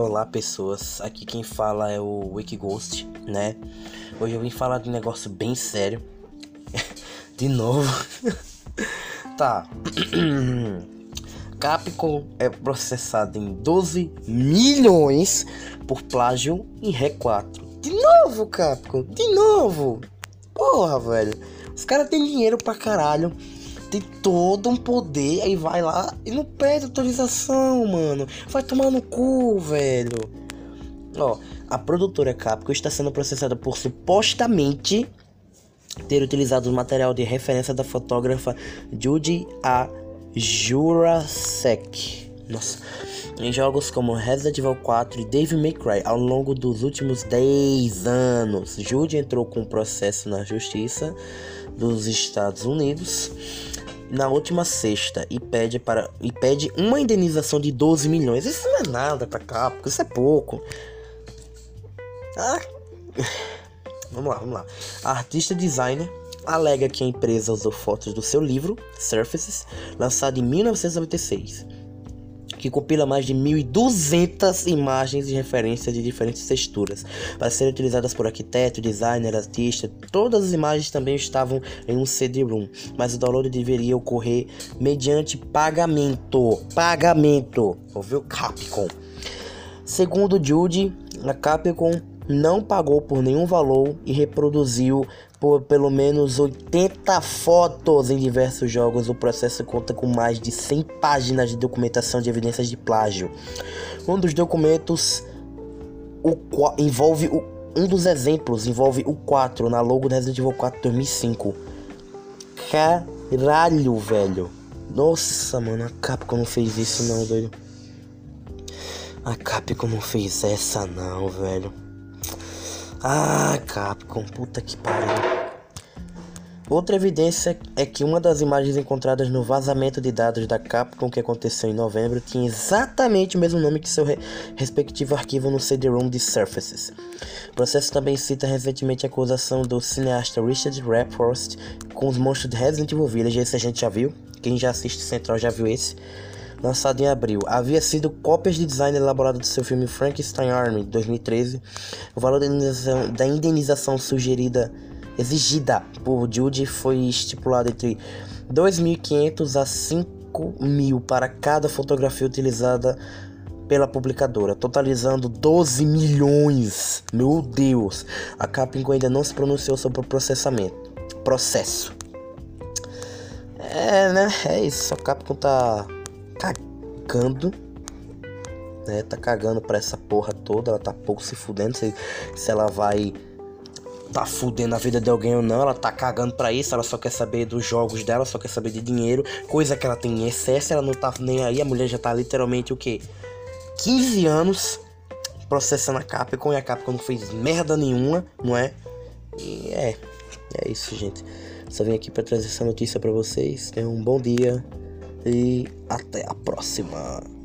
Olá pessoas, aqui quem fala é o Wikighost, né? Hoje eu vim falar de um negócio bem sério. de novo. tá. Capcom é processado em 12 milhões por plágio em R4. De novo, Capcom, de novo. Porra, velho. Os caras têm dinheiro pra caralho tem todo um poder, aí vai lá e não pede autorização, mano. Vai tomar no cu, velho. Ó, a produtora Capcom está sendo processada por supostamente ter utilizado o material de referência da fotógrafa Judy A. Jurasek. Nossa. Em jogos como Resident Evil 4 e Devil May Cry ao longo dos últimos 10 anos, Judy entrou com um processo na justiça dos Estados Unidos na última sexta e pede para e pede uma indenização de 12 milhões. Isso não é nada para Capcom, isso é pouco. Ah. Vamos lá, vamos lá. A artista designer alega que a empresa usou fotos do seu livro Surfaces, lançado em 1996 que compila mais de 1.200 imagens de referência de diferentes texturas, para serem utilizadas por arquiteto, designer, artista. Todas as imagens também estavam em um CD-ROM, mas o download deveria ocorrer mediante pagamento. Pagamento, ouviu Capcom? Segundo Judy, a Capcom não pagou por nenhum valor e reproduziu por pelo menos 80 fotos em diversos jogos. O processo conta com mais de 100 páginas de documentação de evidências de plágio. Um dos documentos o, envolve o, um dos exemplos envolve o 4 na logo do Resident Evil 4 2005. Caralho, velho. Nossa, mano, a Capcom não fez isso não, velho. A Capcom não fez essa não, velho. Ah, Capcom, puta que pariu. Outra evidência é que uma das imagens encontradas no vazamento de dados da Capcom que aconteceu em novembro tinha exatamente o mesmo nome que seu re respectivo arquivo no CD-ROM de Surfaces. O processo também cita recentemente a acusação do cineasta Richard Rapforst com os monstros de Resident Evil Village, esse a gente já viu, quem já assiste Central já viu esse lançado em abril. Havia sido cópias de design elaborado do seu filme Frankenstein Army, de 2013. O valor da indenização, da indenização sugerida, exigida por Judy, foi estipulado entre 2.500 a 5.000 para cada fotografia utilizada pela publicadora, totalizando 12 milhões. Meu Deus! A Capcom ainda não se pronunciou sobre o processamento. Processo. É, né? É isso. A Capcom tá cagando, né? Tá cagando pra essa porra toda. Ela tá pouco se fudendo se, se ela vai tá fudendo a vida de alguém ou não. Ela tá cagando pra isso. Ela só quer saber dos jogos dela, só quer saber de dinheiro. Coisa que ela tem em excesso. Ela não tá nem aí. A mulher já tá literalmente o que? 15 anos processando a Capcom e a Capcom não fez merda nenhuma, não é? E é, é isso, gente. Só vim aqui para trazer essa notícia para vocês. Tenham um bom dia e até a próxima.